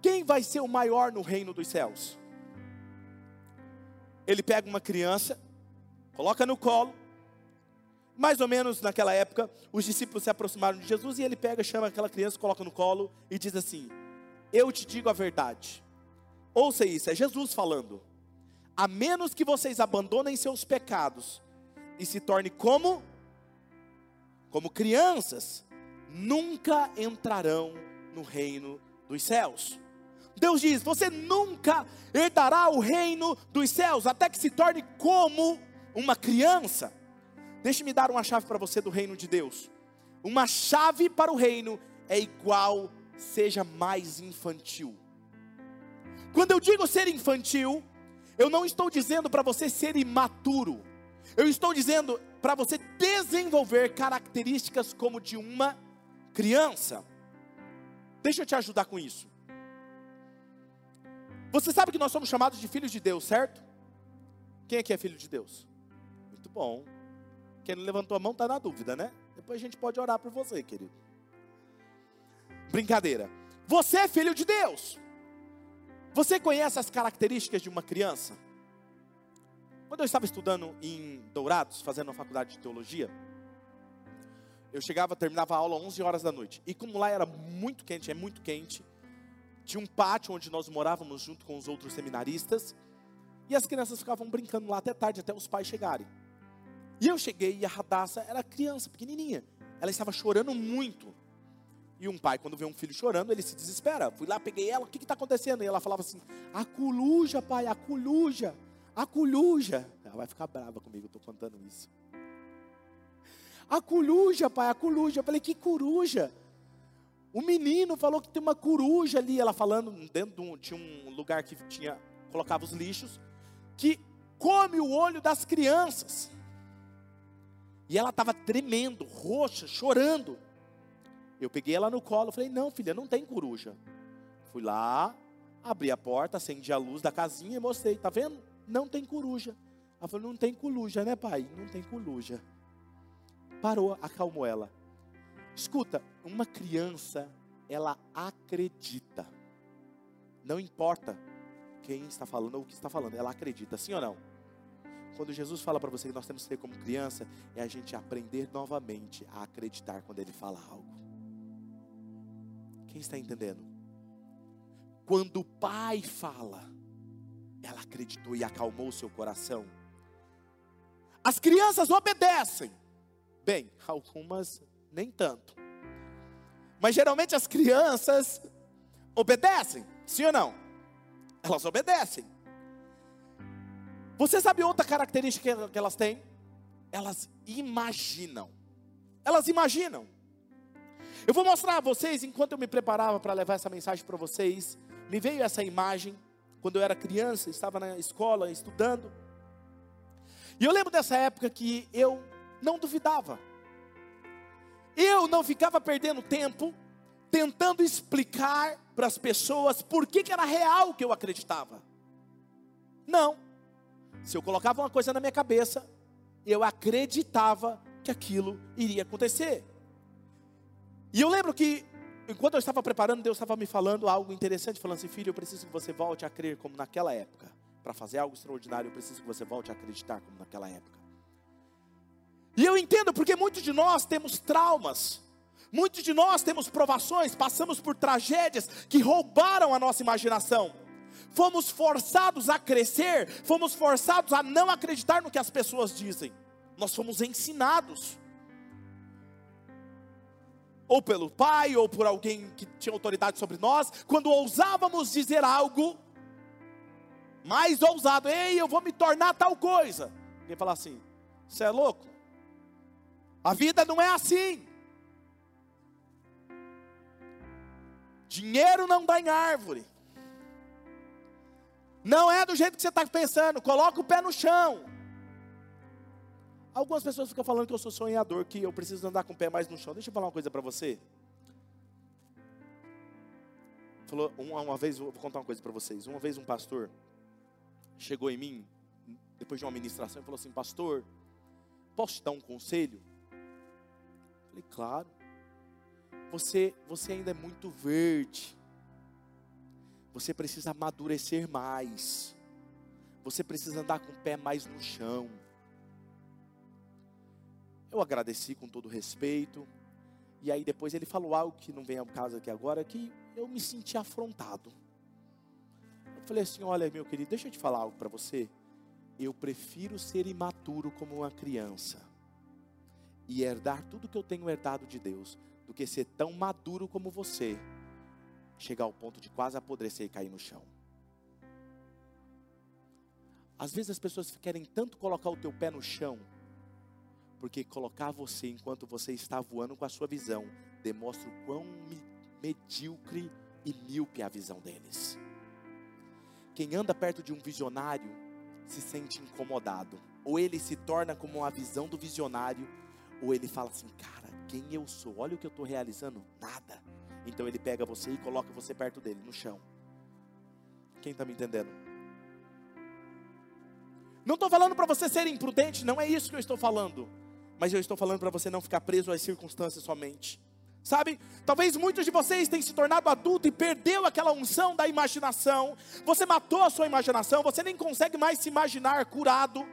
quem vai ser o maior no reino dos céus? Ele pega uma criança, coloca no colo, mais ou menos naquela época, os discípulos se aproximaram de Jesus e ele pega, chama aquela criança, coloca no colo e diz assim: Eu te digo a verdade. Ouça isso, é Jesus falando. A menos que vocês abandonem seus pecados e se torne como como crianças, nunca entrarão no reino dos céus. Deus diz: você nunca herdará o reino dos céus até que se torne como uma criança. Deixe-me dar uma chave para você do reino de Deus. Uma chave para o reino é igual seja mais infantil. Quando eu digo ser infantil, eu não estou dizendo para você ser imaturo. Eu estou dizendo para você desenvolver características como de uma criança. Deixa eu te ajudar com isso. Você sabe que nós somos chamados de filhos de Deus, certo? Quem aqui é filho de Deus? Muito bom. Quem não levantou a mão está na dúvida, né? Depois a gente pode orar por você, querido. Brincadeira. Você é filho de Deus. Você conhece as características de uma criança? Quando eu estava estudando em Dourados, fazendo uma faculdade de teologia, eu chegava, terminava a aula 11 horas da noite. E como lá era muito quente, é muito quente, tinha um pátio onde nós morávamos junto com os outros seminaristas, e as crianças ficavam brincando lá até tarde, até os pais chegarem. E eu cheguei e a Radassa era criança, pequenininha. Ela estava chorando muito. E um pai, quando vê um filho chorando, ele se desespera. Fui lá, peguei ela, o que está acontecendo? E ela falava assim: a coluja, pai, a coluja. A coluja. Ela vai ficar brava comigo, estou contando isso. A coluja, pai, a coluja. Eu falei, que coruja? O menino falou que tem uma coruja ali. Ela falando, dentro de um, um lugar que tinha, colocava os lixos, que come o olho das crianças. E ela estava tremendo, roxa, chorando. Eu peguei ela no colo, falei, não, filha, não tem coruja. Fui lá, abri a porta, acendi a luz da casinha e mostrei, tá vendo? não tem coruja. Ela falou, não tem coruja, né pai? Não tem coruja. Parou, acalmou ela. Escuta, uma criança, ela acredita. Não importa quem está falando ou o que está falando, ela acredita, sim ou não? Quando Jesus fala para você que nós temos que ser como criança, é a gente aprender novamente a acreditar quando Ele fala algo. Quem está entendendo? Quando o pai fala, ela acreditou e acalmou seu coração. As crianças obedecem. Bem, algumas nem tanto. Mas geralmente as crianças obedecem, sim ou não? Elas obedecem. Você sabe outra característica que elas têm? Elas imaginam. Elas imaginam. Eu vou mostrar a vocês, enquanto eu me preparava para levar essa mensagem para vocês, me veio essa imagem quando eu era criança, estava na escola estudando. E eu lembro dessa época que eu não duvidava. Eu não ficava perdendo tempo tentando explicar para as pessoas por que, que era real o que eu acreditava. Não. Se eu colocava uma coisa na minha cabeça, eu acreditava que aquilo iria acontecer. E eu lembro que, enquanto eu estava preparando, Deus estava me falando algo interessante, falando assim: filho, eu preciso que você volte a crer como naquela época. Para fazer algo extraordinário, eu preciso que você volte a acreditar como naquela época. E eu entendo porque muitos de nós temos traumas, muitos de nós temos provações, passamos por tragédias que roubaram a nossa imaginação. Fomos forçados a crescer, fomos forçados a não acreditar no que as pessoas dizem. Nós fomos ensinados ou pelo pai, ou por alguém que tinha autoridade sobre nós, quando ousávamos dizer algo mais ousado, ei, eu vou me tornar tal coisa. Alguém fala assim: você é louco? A vida não é assim. Dinheiro não dá em árvore. Não é do jeito que você está pensando. Coloca o pé no chão. Algumas pessoas ficam falando que eu sou sonhador, que eu preciso andar com o pé mais no chão. Deixa eu falar uma coisa para você. Falou uma, uma vez, vou contar uma coisa para vocês. Uma vez um pastor chegou em mim, depois de uma ministração, e falou assim: Pastor, posso te dar um conselho? Falei, claro. Você, você ainda é muito verde. Você precisa amadurecer mais. Você precisa andar com o pé mais no chão. Eu agradeci com todo respeito. E aí depois ele falou algo que não vem ao caso aqui agora, que eu me senti afrontado. Eu falei assim: olha, meu querido, deixa eu te falar algo para você. Eu prefiro ser imaturo como uma criança e herdar tudo que eu tenho herdado de Deus, do que ser tão maduro como você, chegar ao ponto de quase apodrecer e cair no chão. Às vezes as pessoas querem tanto colocar o teu pé no chão, porque colocar você enquanto você está voando com a sua visão demonstra o quão medíocre e míope é a visão deles. Quem anda perto de um visionário se sente incomodado, ou ele se torna como a visão do visionário, ou ele fala assim: Cara, quem eu sou? Olha o que eu estou realizando, nada. Então ele pega você e coloca você perto dele, no chão. Quem está me entendendo? Não estou falando para você ser imprudente, não é isso que eu estou falando mas eu estou falando para você não ficar preso às circunstâncias somente. Sabe? Talvez muitos de vocês tenham se tornado adulto e perdeu aquela unção da imaginação. Você matou a sua imaginação, você nem consegue mais se imaginar curado,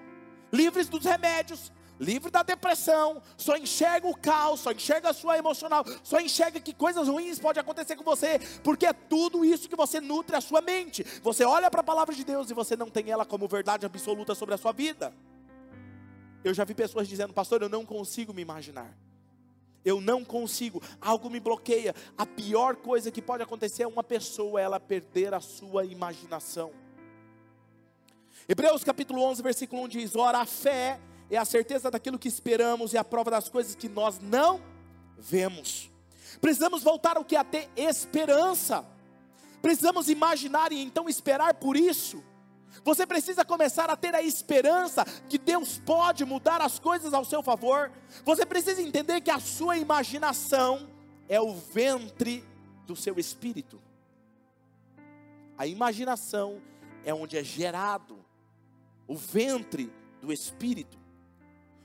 livres dos remédios, livre da depressão, só enxerga o caos, só enxerga a sua emocional, só enxerga que coisas ruins podem acontecer com você, porque é tudo isso que você nutre a sua mente. Você olha para a palavra de Deus e você não tem ela como verdade absoluta sobre a sua vida. Eu já vi pessoas dizendo, pastor, eu não consigo me imaginar. Eu não consigo, algo me bloqueia. A pior coisa que pode acontecer é uma pessoa ela perder a sua imaginação. Hebreus capítulo 11, versículo 1 diz: Ora, a fé é a certeza daquilo que esperamos e a prova das coisas que nós não vemos. Precisamos voltar ao que é ter esperança. Precisamos imaginar e então esperar por isso. Você precisa começar a ter a esperança que Deus pode mudar as coisas ao seu favor. Você precisa entender que a sua imaginação é o ventre do seu espírito. A imaginação é onde é gerado o ventre do espírito.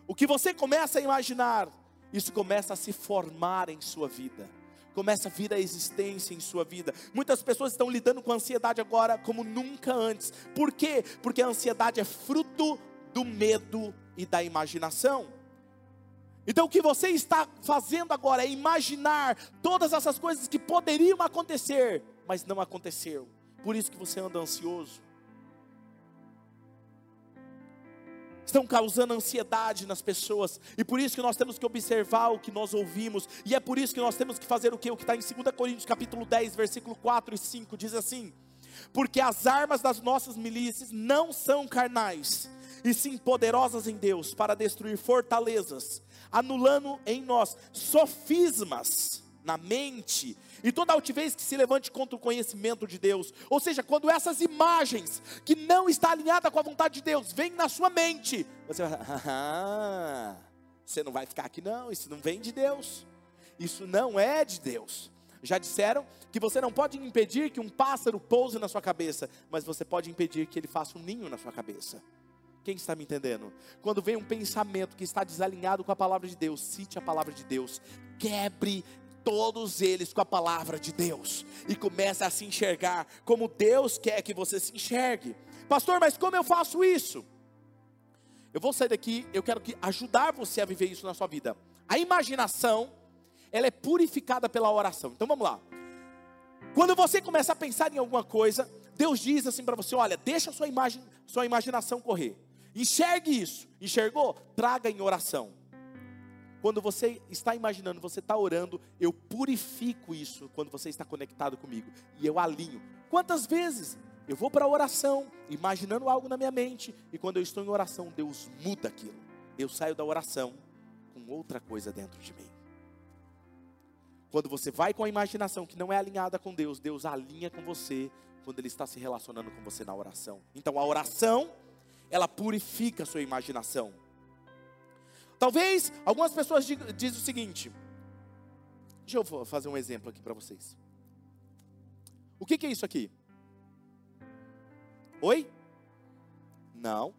O que você começa a imaginar, isso começa a se formar em sua vida começa a vir a existência em sua vida. Muitas pessoas estão lidando com a ansiedade agora como nunca antes. Por quê? Porque a ansiedade é fruto do medo e da imaginação. Então o que você está fazendo agora é imaginar todas essas coisas que poderiam acontecer, mas não aconteceu. Por isso que você anda ansioso. Estão causando ansiedade nas pessoas, e por isso que nós temos que observar o que nós ouvimos, e é por isso que nós temos que fazer o que? O que está em 2 Coríntios capítulo 10, versículo 4 e 5, diz assim: Porque as armas das nossas milícias não são carnais, e sim poderosas em Deus para destruir fortalezas, anulando em nós sofismas na mente e toda altivez que se levante contra o conhecimento de Deus. Ou seja, quando essas imagens que não está alinhada com a vontade de Deus vêm na sua mente, você vai, ah, você não vai ficar aqui não, isso não vem de Deus. Isso não é de Deus. Já disseram que você não pode impedir que um pássaro pouse na sua cabeça, mas você pode impedir que ele faça um ninho na sua cabeça. Quem está me entendendo? Quando vem um pensamento que está desalinhado com a palavra de Deus, cite a palavra de Deus, quebre todos eles com a palavra de Deus e comece a se enxergar como Deus quer que você se enxergue. Pastor, mas como eu faço isso? Eu vou sair daqui, eu quero que ajudar você a viver isso na sua vida. A imaginação, ela é purificada pela oração. Então vamos lá. Quando você começa a pensar em alguma coisa, Deus diz assim para você: olha, deixa a sua, imagem, sua imaginação correr. Enxergue isso. Enxergou? Traga em oração. Quando você está imaginando, você está orando, eu purifico isso quando você está conectado comigo. E eu alinho. Quantas vezes eu vou para a oração, imaginando algo na minha mente, e quando eu estou em oração, Deus muda aquilo. Eu saio da oração com outra coisa dentro de mim. Quando você vai com a imaginação que não é alinhada com Deus, Deus alinha com você quando Ele está se relacionando com você na oração. Então a oração, ela purifica a sua imaginação. Talvez algumas pessoas dizem o seguinte: deixa eu fazer um exemplo aqui para vocês. O que, que é isso aqui? Oi? Não,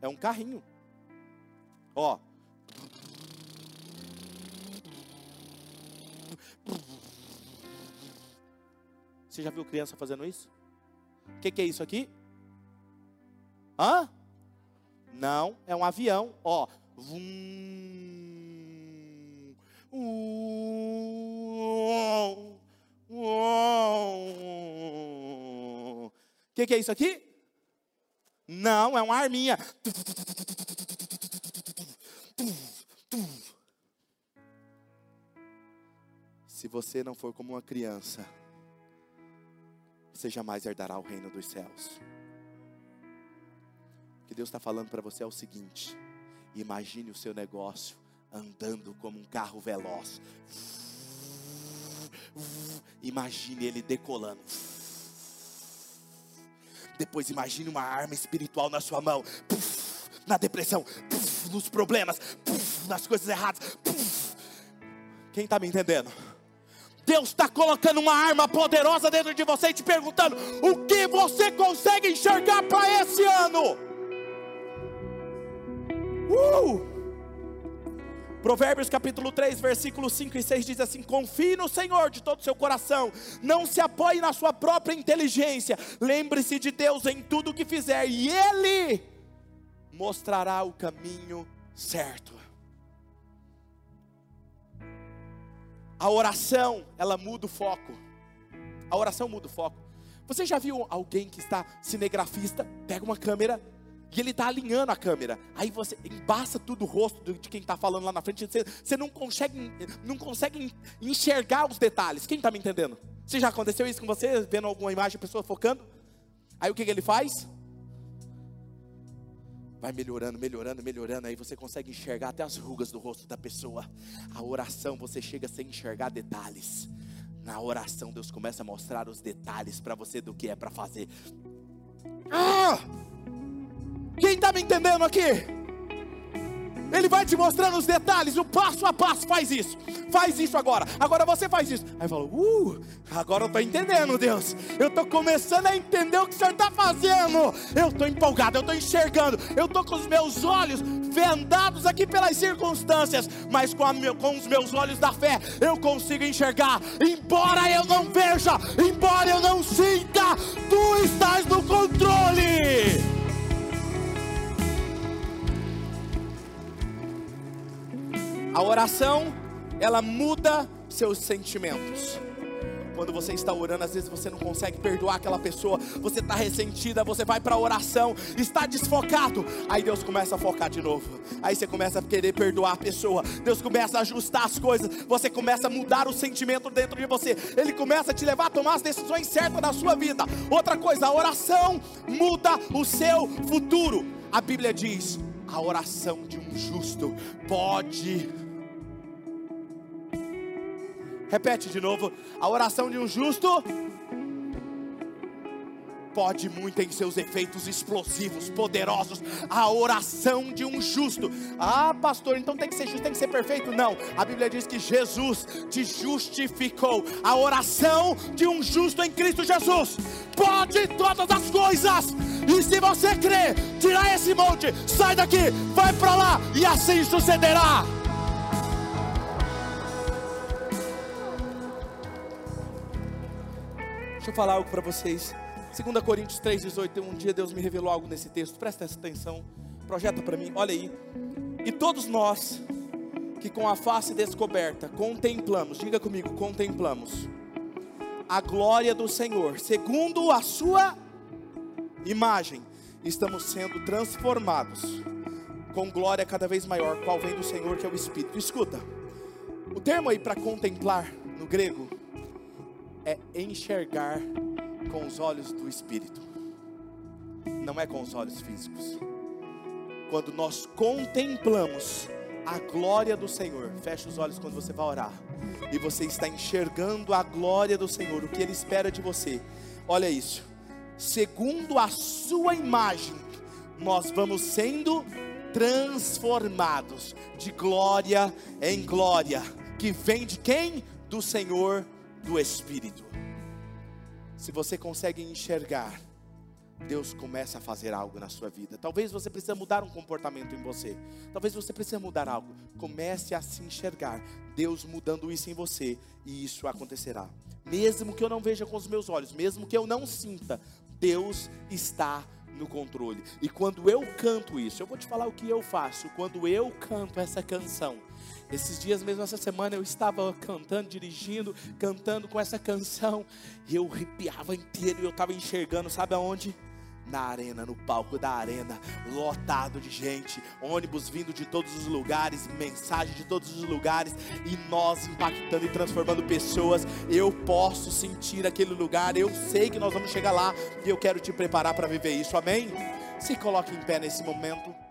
é um carrinho. Ó. Você já viu criança fazendo isso? O que, que, é isso aqui? Hã? Não, é um avião. Ó. O que, que é isso aqui? Não, é uma arminha. Se você não for como uma criança, você jamais herdará o reino dos céus. O que Deus está falando para você é o seguinte: imagine o seu negócio andando como um carro veloz. Imagine ele decolando. Depois imagine uma arma espiritual na sua mão. na depressão, nos problemas, nas coisas erradas. Quem está me entendendo? Deus está colocando uma arma poderosa dentro de você e te perguntando: o que você consegue enxergar para esse ano? Uh! Provérbios capítulo 3, versículos 5 e 6 diz assim: Confie no Senhor de todo o seu coração, não se apoie na sua própria inteligência, lembre-se de Deus em tudo o que fizer, e Ele mostrará o caminho certo. A oração, ela muda o foco. A oração muda o foco. Você já viu alguém que está cinegrafista, pega uma câmera e ele está alinhando a câmera. Aí você embaça tudo o rosto de quem está falando lá na frente. Você, você, não, consegue, não consegue enxergar os detalhes. Quem está me entendendo? Se já aconteceu isso com você, vendo alguma imagem, a pessoa focando? Aí o que, que ele faz? vai melhorando, melhorando, melhorando, aí você consegue enxergar até as rugas do rosto da pessoa. A oração você chega sem enxergar detalhes. Na oração Deus começa a mostrar os detalhes para você do que é para fazer. Ah! Quem está me entendendo aqui? Ele vai te mostrando os detalhes, o passo a passo. Faz isso, faz isso agora. Agora você faz isso. Aí fala, uh, agora eu estou entendendo, Deus. Eu estou começando a entender o que o Senhor está fazendo. Eu estou empolgado, eu estou enxergando. Eu estou com os meus olhos vendados aqui pelas circunstâncias, mas com, a, com os meus olhos da fé eu consigo enxergar. Embora eu não veja, embora eu não sinta, tu estás no controle. A oração, ela muda seus sentimentos. Quando você está orando, às vezes você não consegue perdoar aquela pessoa, você está ressentida, você vai para a oração, está desfocado, aí Deus começa a focar de novo, aí você começa a querer perdoar a pessoa, Deus começa a ajustar as coisas, você começa a mudar o sentimento dentro de você, Ele começa a te levar a tomar as decisões certas na sua vida. Outra coisa, a oração muda o seu futuro. A Bíblia diz: a oração de um justo pode Repete de novo. A oração de um justo pode muito em seus efeitos explosivos, poderosos. A oração de um justo. Ah, pastor, então tem que ser justo, tem que ser perfeito? Não. A Bíblia diz que Jesus te justificou. A oração de um justo em Cristo Jesus pode todas as coisas. E se você crê, tirar esse monte, sai daqui, vai para lá e assim sucederá. Deixa eu falar algo para vocês. 2 Coríntios 3,18. Um dia Deus me revelou algo nesse texto. Presta atenção. Projeta para mim. Olha aí. E todos nós que com a face descoberta contemplamos, diga comigo, contemplamos a glória do Senhor, segundo a sua imagem, estamos sendo transformados com glória cada vez maior, qual vem do Senhor, que é o Espírito. Escuta, o termo aí para contemplar no grego é enxergar com os olhos do Espírito, não é com os olhos físicos. Quando nós contemplamos a glória do Senhor, fecha os olhos quando você vai orar, e você está enxergando a glória do Senhor, o que Ele espera de você, olha isso, segundo a Sua imagem, nós vamos sendo transformados de glória em glória, que vem de quem? Do Senhor do Espírito. Se você consegue enxergar, Deus começa a fazer algo na sua vida. Talvez você precise mudar um comportamento em você. Talvez você precise mudar algo. Comece a se enxergar. Deus mudando isso em você e isso acontecerá. Mesmo que eu não veja com os meus olhos, mesmo que eu não sinta, Deus está no controle. E quando eu canto isso, eu vou te falar o que eu faço. Quando eu canto essa canção, esses dias mesmo, essa semana, eu estava cantando, dirigindo, cantando com essa canção, e eu arrepiava inteiro, e eu estava enxergando, sabe aonde? Na arena, no palco da arena, lotado de gente, ônibus vindo de todos os lugares, mensagem de todos os lugares, e nós impactando e transformando pessoas. Eu posso sentir aquele lugar, eu sei que nós vamos chegar lá, e eu quero te preparar para viver isso, amém? Se coloque em pé nesse momento.